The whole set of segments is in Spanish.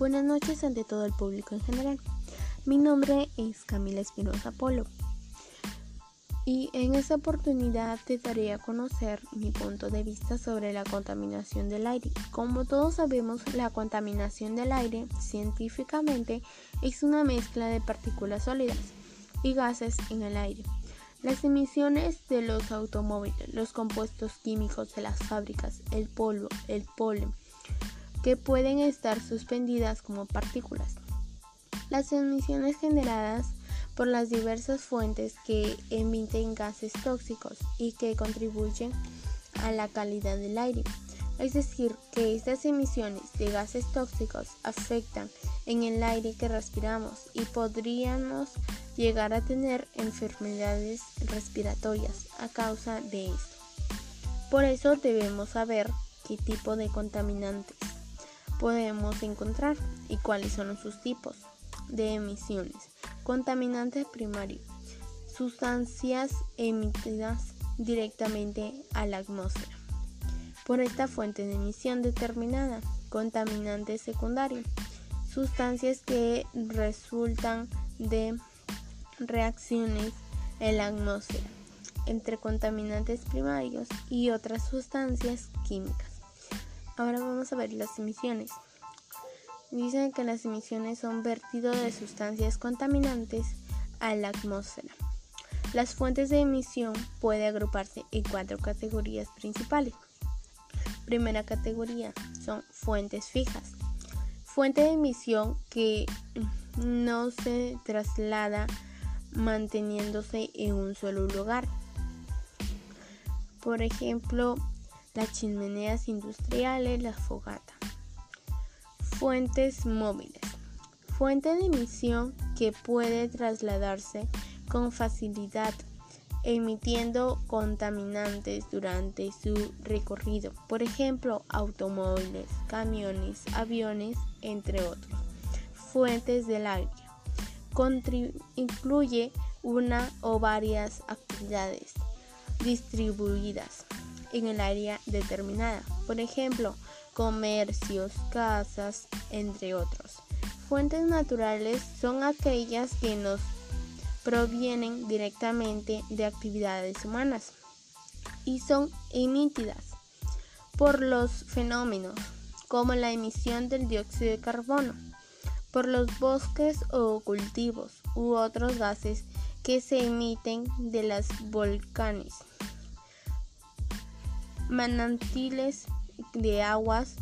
Buenas noches ante todo el público en general. Mi nombre es Camila Espinosa Polo y en esta oportunidad te daré a conocer mi punto de vista sobre la contaminación del aire. Como todos sabemos, la contaminación del aire científicamente es una mezcla de partículas sólidas y gases en el aire. Las emisiones de los automóviles, los compuestos químicos de las fábricas, el polvo, el polen, que pueden estar suspendidas como partículas. Las emisiones generadas por las diversas fuentes que emiten gases tóxicos y que contribuyen a la calidad del aire. Es decir, que estas emisiones de gases tóxicos afectan en el aire que respiramos y podríamos llegar a tener enfermedades respiratorias a causa de esto. Por eso debemos saber qué tipo de contaminantes podemos encontrar y cuáles son sus tipos de emisiones. Contaminantes primarios, sustancias emitidas directamente a la atmósfera por esta fuente de emisión determinada. Contaminantes secundarios, sustancias que resultan de reacciones en la atmósfera entre contaminantes primarios y otras sustancias químicas. Ahora vamos a ver las emisiones. Dicen que las emisiones son vertido de sustancias contaminantes a la atmósfera. Las fuentes de emisión pueden agruparse en cuatro categorías principales. Primera categoría son fuentes fijas. Fuente de emisión que no se traslada manteniéndose en un solo lugar. Por ejemplo, las chimeneas industriales, la fogata. Fuentes móviles. Fuente de emisión que puede trasladarse con facilidad emitiendo contaminantes durante su recorrido, por ejemplo, automóviles, camiones, aviones, entre otros. Fuentes del aire. incluye una o varias actividades distribuidas en el área determinada, por ejemplo, comercios, casas, entre otros. Fuentes naturales son aquellas que nos provienen directamente de actividades humanas y son emitidas por los fenómenos como la emisión del dióxido de carbono, por los bosques o cultivos u otros gases que se emiten de las volcanes manantiles de aguas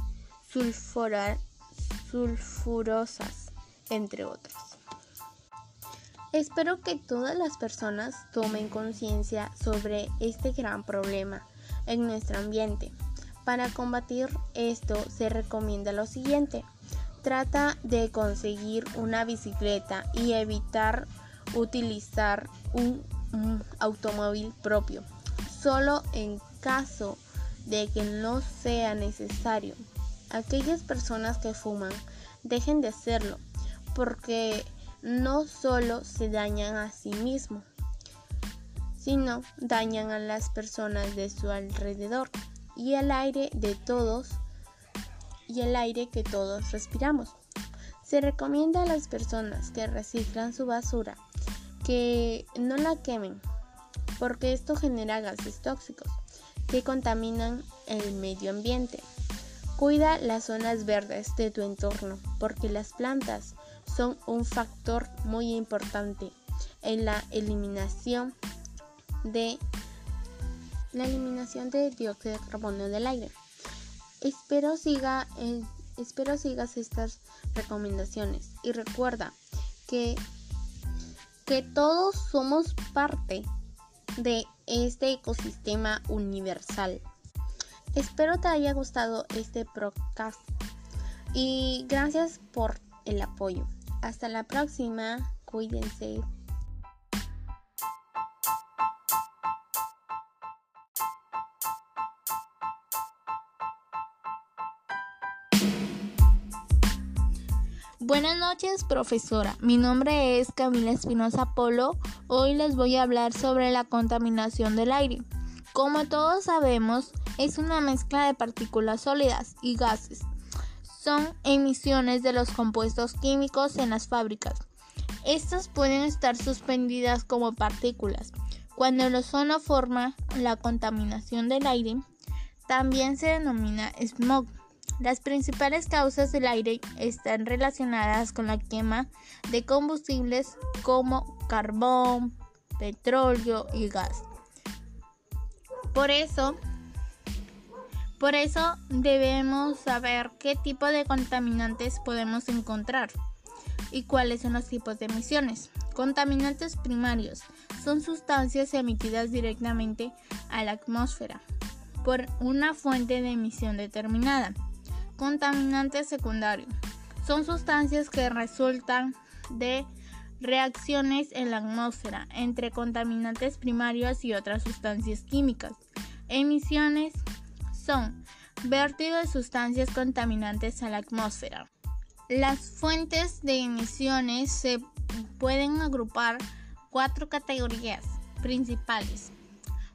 sulfurosas, entre otros. Espero que todas las personas tomen conciencia sobre este gran problema en nuestro ambiente. Para combatir esto se recomienda lo siguiente. Trata de conseguir una bicicleta y evitar utilizar un, un automóvil propio. Solo en caso de que no sea necesario. Aquellas personas que fuman dejen de hacerlo porque no solo se dañan a sí mismos, sino dañan a las personas de su alrededor y el aire de todos y el aire que todos respiramos. Se recomienda a las personas que reciclan su basura que no la quemen porque esto genera gases tóxicos que contaminan el medio ambiente. Cuida las zonas verdes de tu entorno porque las plantas son un factor muy importante en la eliminación de la eliminación de dióxido de carbono del aire. Espero siga eh, espero sigas estas recomendaciones y recuerda que que todos somos parte de este ecosistema universal. Espero te haya gustado este podcast y gracias por el apoyo. Hasta la próxima, cuídense. Buenas noches, profesora. Mi nombre es Camila Espinosa Polo. Hoy les voy a hablar sobre la contaminación del aire. Como todos sabemos, es una mezcla de partículas sólidas y gases. son emisiones de los compuestos químicos en las fábricas. Estas pueden estar suspendidas como partículas. Cuando el ozono forma la contaminación del aire, también se denomina smog. Las principales causas del aire están relacionadas con la quema de combustibles como carbón, petróleo y gas. Por eso, por eso debemos saber qué tipo de contaminantes podemos encontrar y cuáles son los tipos de emisiones. Contaminantes primarios son sustancias emitidas directamente a la atmósfera por una fuente de emisión determinada. Contaminantes secundarios son sustancias que resultan de reacciones en la atmósfera entre contaminantes primarios y otras sustancias químicas. Emisiones son vertido de sustancias contaminantes a la atmósfera. Las fuentes de emisiones se pueden agrupar cuatro categorías principales.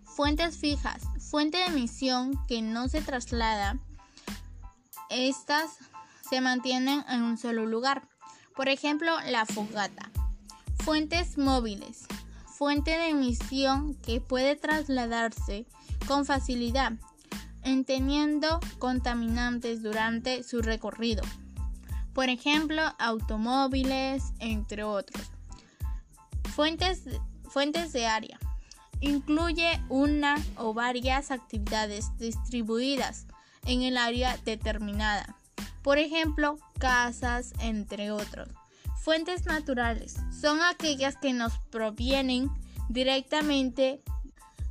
Fuentes fijas, fuente de emisión que no se traslada. Estas se mantienen en un solo lugar. Por ejemplo, la fogata. Fuentes móviles. Fuente de emisión que puede trasladarse con facilidad, enteniendo contaminantes durante su recorrido. Por ejemplo, automóviles, entre otros. Fuentes, fuentes de área. Incluye una o varias actividades distribuidas en el área determinada. Por ejemplo, casas, entre otros. Fuentes naturales son aquellas que nos provienen directamente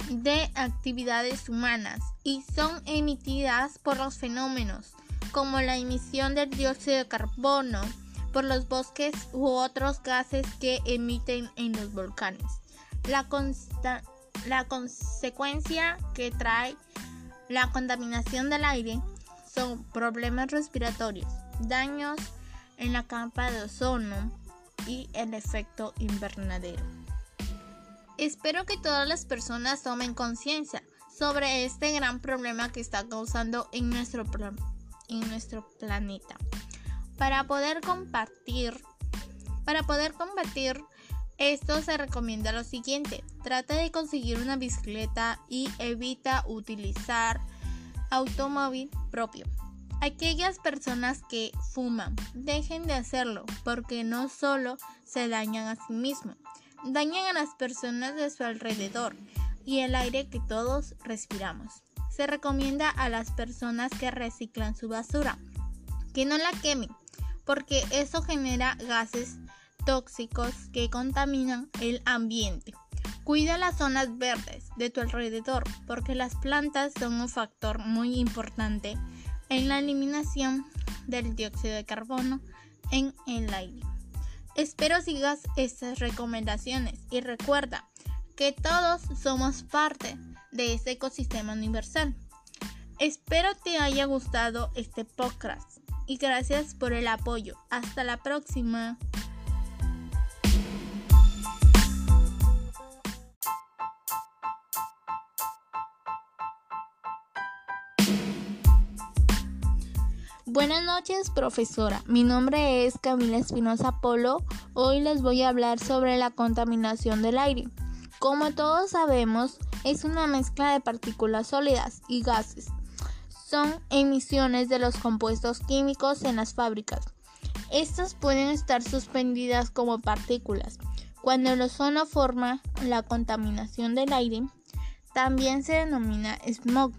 de actividades humanas y son emitidas por los fenómenos como la emisión del dióxido de carbono por los bosques u otros gases que emiten en los volcanes. La, la consecuencia que trae la contaminación del aire son problemas respiratorios, daños en la capa de ozono y el efecto invernadero. Espero que todas las personas tomen conciencia sobre este gran problema que está causando en nuestro, planeta. Para poder compartir, para poder combatir esto se recomienda lo siguiente, trata de conseguir una bicicleta y evita utilizar automóvil propio. Aquellas personas que fuman, dejen de hacerlo porque no solo se dañan a sí mismos, dañan a las personas de su alrededor y el aire que todos respiramos. Se recomienda a las personas que reciclan su basura que no la quemen porque eso genera gases tóxicos que contaminan el ambiente. Cuida las zonas verdes de tu alrededor porque las plantas son un factor muy importante en la eliminación del dióxido de carbono en el aire. Espero sigas estas recomendaciones y recuerda que todos somos parte de este ecosistema universal. Espero te haya gustado este podcast y gracias por el apoyo. Hasta la próxima. Buenas noches, profesora. Mi nombre es Camila Espinosa Polo. Hoy les voy a hablar sobre la contaminación del aire. Como todos sabemos, es una mezcla de partículas sólidas y gases. Son emisiones de los compuestos químicos en las fábricas. Estas pueden estar suspendidas como partículas. Cuando el ozono forma la contaminación del aire, también se denomina smog.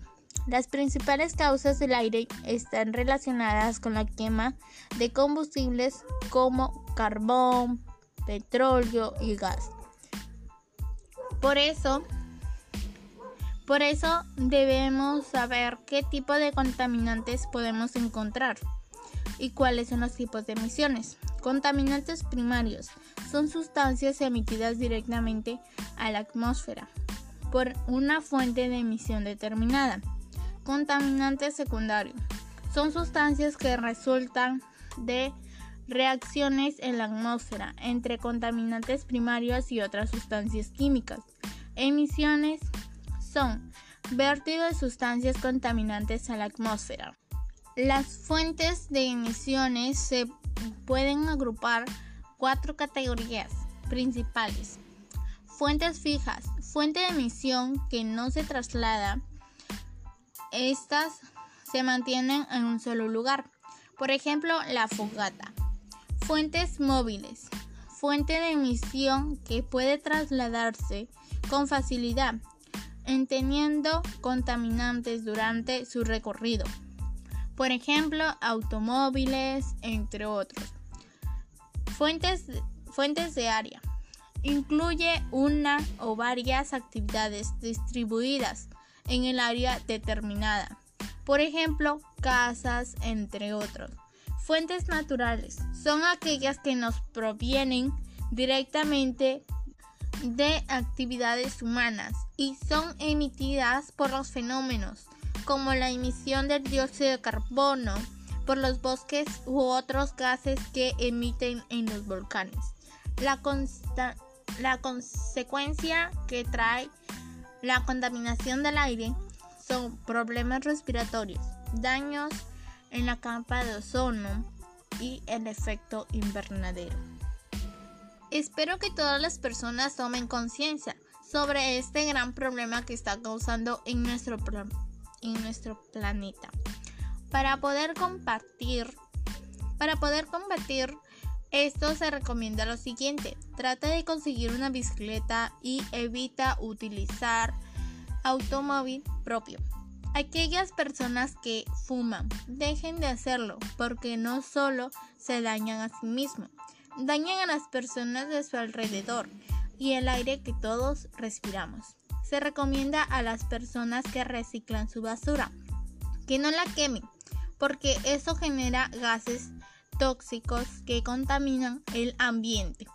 Las principales causas del aire están relacionadas con la quema de combustibles como carbón, petróleo y gas. Por eso, por eso debemos saber qué tipo de contaminantes podemos encontrar y cuáles son los tipos de emisiones. Contaminantes primarios son sustancias emitidas directamente a la atmósfera por una fuente de emisión determinada. Contaminantes secundarios son sustancias que resultan de reacciones en la atmósfera entre contaminantes primarios y otras sustancias químicas. Emisiones son vertido de sustancias contaminantes a la atmósfera. Las fuentes de emisiones se pueden agrupar cuatro categorías principales. Fuentes fijas, fuente de emisión que no se traslada. Estas se mantienen en un solo lugar. Por ejemplo, la fogata. Fuentes móviles, fuente de emisión que puede trasladarse con facilidad, entendiendo contaminantes durante su recorrido por ejemplo, automóviles, entre otros. Fuentes, fuentes de área. Incluye una o varias actividades distribuidas en el área determinada. Por ejemplo, casas, entre otros. Fuentes naturales son aquellas que nos provienen directamente de actividades humanas y son emitidas por los fenómenos como la emisión del dióxido de carbono por los bosques u otros gases que emiten en los volcanes. La, la consecuencia que trae la contaminación del aire son problemas respiratorios, daños en la capa de ozono y el efecto invernadero. Espero que todas las personas tomen conciencia sobre este gran problema que está causando en nuestro planeta. Para poder compartir, para poder combatir esto se recomienda lo siguiente, trata de conseguir una bicicleta y evita utilizar automóvil propio. Aquellas personas que fuman, dejen de hacerlo porque no solo se dañan a sí mismos, dañan a las personas de su alrededor y el aire que todos respiramos se recomienda a las personas que reciclan su basura que no la quemen, porque eso genera gases tóxicos que contaminan el ambiente.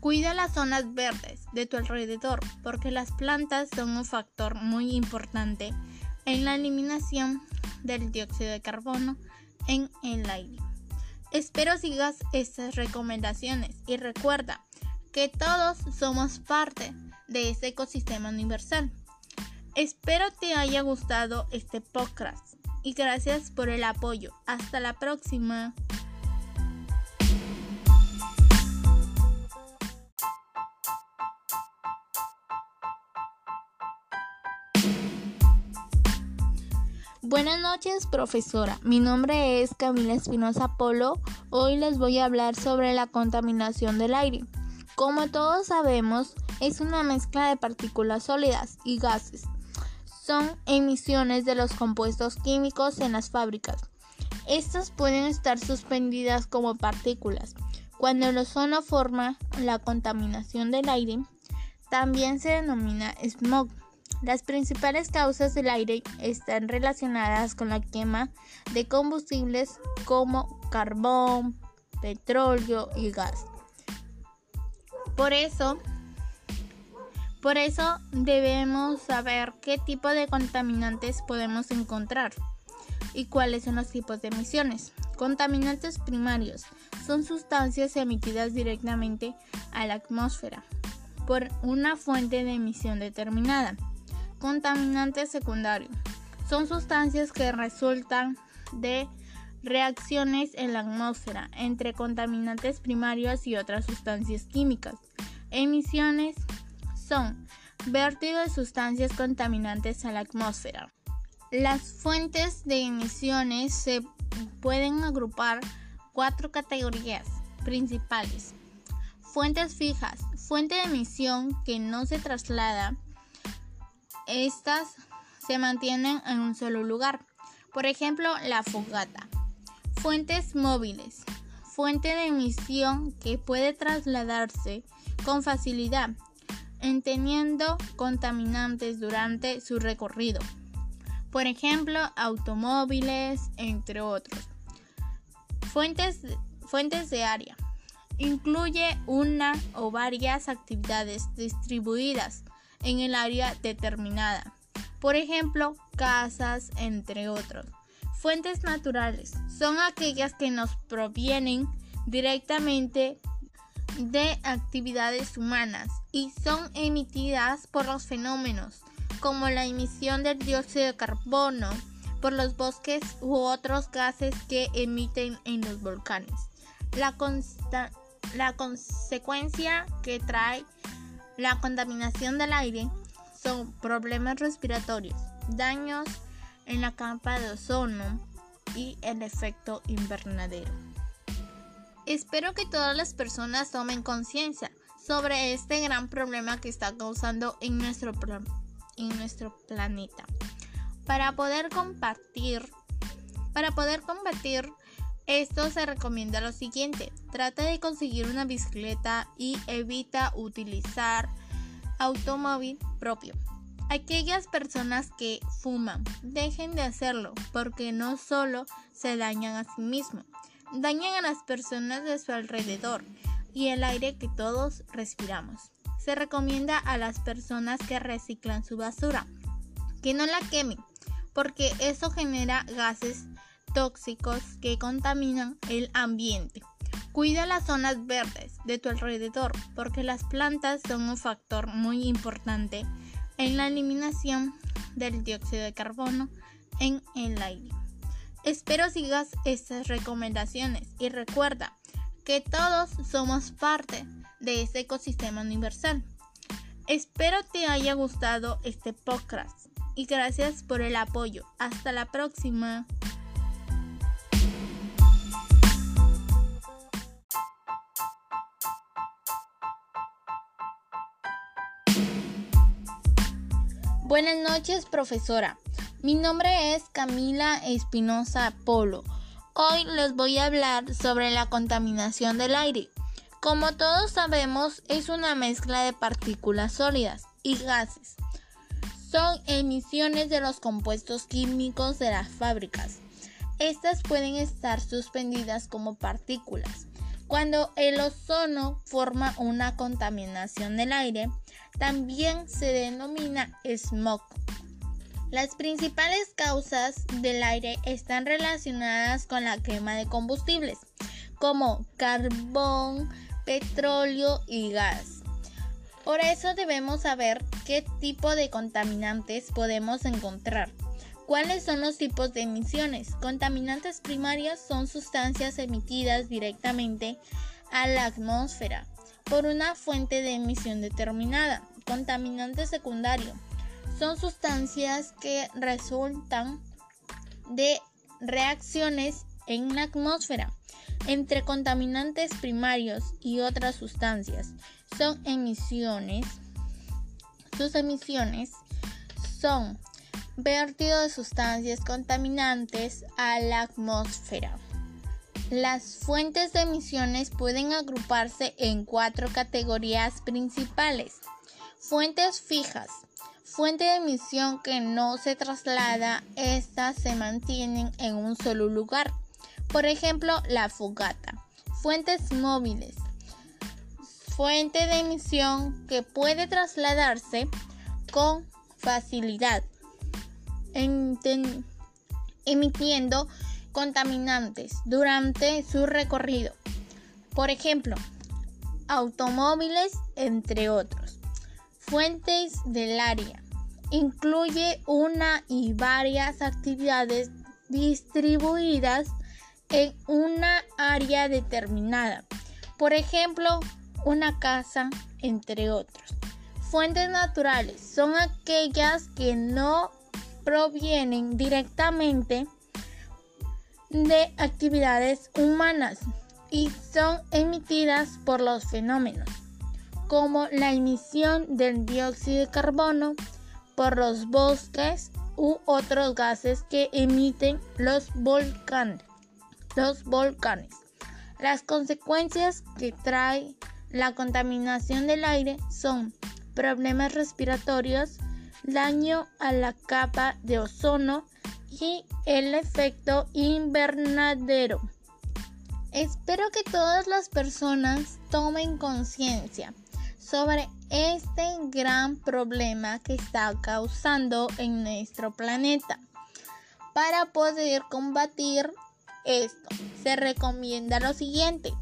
Cuida las zonas verdes de tu alrededor, porque las plantas son un factor muy importante en la eliminación del dióxido de carbono en el aire. Espero sigas estas recomendaciones y recuerda que todos somos parte de ese ecosistema universal. Espero te haya gustado este podcast y gracias por el apoyo. Hasta la próxima. Buenas noches, profesora. Mi nombre es Camila Espinosa Polo. Hoy les voy a hablar sobre la contaminación del aire. Como todos sabemos, es una mezcla de partículas sólidas y gases. Son emisiones de los compuestos químicos en las fábricas. Estas pueden estar suspendidas como partículas. Cuando el ozono forma la contaminación del aire, también se denomina smog. Las principales causas del aire están relacionadas con la quema de combustibles como carbón, petróleo y gas. Por eso, por eso debemos saber qué tipo de contaminantes podemos encontrar y cuáles son los tipos de emisiones. Contaminantes primarios son sustancias emitidas directamente a la atmósfera por una fuente de emisión determinada. Contaminantes secundarios son sustancias que resultan de reacciones en la atmósfera entre contaminantes primarios y otras sustancias químicas. Emisiones son vertido de sustancias contaminantes a la atmósfera. Las fuentes de emisiones se pueden agrupar cuatro categorías principales. Fuentes fijas, fuente de emisión que no se traslada. Estas se mantienen en un solo lugar. Por ejemplo, la fogata. Fuentes móviles, fuente de emisión que puede trasladarse con facilidad entendiendo contaminantes durante su recorrido. Por ejemplo, automóviles, entre otros. Fuentes, fuentes de área. Incluye una o varias actividades distribuidas en el área determinada. Por ejemplo, casas, entre otros. Fuentes naturales son aquellas que nos provienen directamente de actividades humanas y son emitidas por los fenómenos como la emisión del dióxido de carbono por los bosques u otros gases que emiten en los volcanes. La, la consecuencia que trae la contaminación del aire son problemas respiratorios, daños en la capa de ozono y el efecto invernadero. Espero que todas las personas tomen conciencia sobre este gran problema que está causando en nuestro, planeta. Para poder compartir, para poder combatir esto se recomienda lo siguiente, trata de conseguir una bicicleta y evita utilizar automóvil propio. Aquellas personas que fuman, dejen de hacerlo porque no solo se dañan a sí mismos, dañan a las personas de su alrededor y el aire que todos respiramos. Se recomienda a las personas que reciclan su basura que no la quemen, porque eso genera gases tóxicos que contaminan el ambiente. Cuida las zonas verdes de tu alrededor, porque las plantas son un factor muy importante en la eliminación del dióxido de carbono en el aire. Espero sigas estas recomendaciones y recuerda que todos somos parte de este ecosistema universal. Espero te haya gustado este podcast y gracias por el apoyo. Hasta la próxima. Buenas noches, profesora. Mi nombre es Camila Espinosa Polo. Hoy les voy a hablar sobre la contaminación del aire. Como todos sabemos, es una mezcla de partículas sólidas y gases. Son emisiones de los compuestos químicos de las fábricas. Estas pueden estar suspendidas como partículas. Cuando el ozono forma una contaminación del aire, también se denomina smog. Las principales causas del aire están relacionadas con la quema de combustibles, como carbón, petróleo y gas. Por eso debemos saber qué tipo de contaminantes podemos encontrar. ¿Cuáles son los tipos de emisiones? Contaminantes primarios son sustancias emitidas directamente a la atmósfera por una fuente de emisión determinada. Contaminante secundario son sustancias que resultan de reacciones en la atmósfera entre contaminantes primarios y otras sustancias. Son emisiones. Sus emisiones son vertido de sustancias contaminantes a la atmósfera. Las fuentes de emisiones pueden agruparse en cuatro categorías principales. Fuentes fijas, Fuente de emisión que no se traslada, estas se mantienen en un solo lugar. Por ejemplo, la fogata. Fuentes móviles. Fuente de emisión que puede trasladarse con facilidad, emitiendo contaminantes durante su recorrido. Por ejemplo, automóviles, entre otros. Fuentes del área incluye una y varias actividades distribuidas en una área determinada. Por ejemplo, una casa, entre otros. Fuentes naturales son aquellas que no provienen directamente de actividades humanas y son emitidas por los fenómenos, como la emisión del dióxido de carbono, por los bosques u otros gases que emiten los volcanes. Los volcanes. Las consecuencias que trae la contaminación del aire son problemas respiratorios, daño a la capa de ozono y el efecto invernadero. Espero que todas las personas tomen conciencia sobre este gran problema que está causando en nuestro planeta. Para poder combatir esto, se recomienda lo siguiente.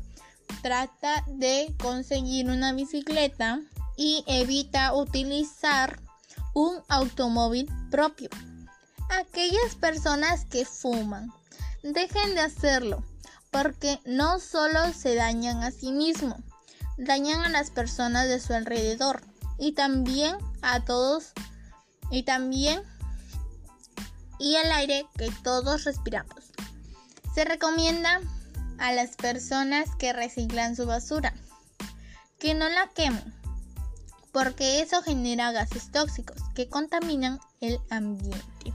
Trata de conseguir una bicicleta y evita utilizar un automóvil propio. Aquellas personas que fuman, dejen de hacerlo, porque no solo se dañan a sí mismos, dañan a las personas de su alrededor y también a todos y también y el aire que todos respiramos. Se recomienda a las personas que reciclan su basura que no la quemen, porque eso genera gases tóxicos que contaminan el ambiente.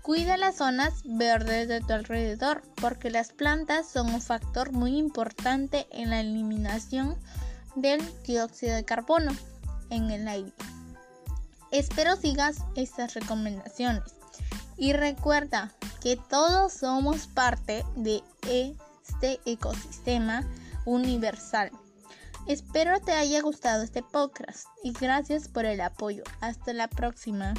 Cuida las zonas verdes de tu alrededor, porque las plantas son un factor muy importante en la eliminación del dióxido de carbono en el aire. Espero sigas estas recomendaciones y recuerda que todos somos parte de este ecosistema universal. Espero te haya gustado este podcast y gracias por el apoyo. Hasta la próxima.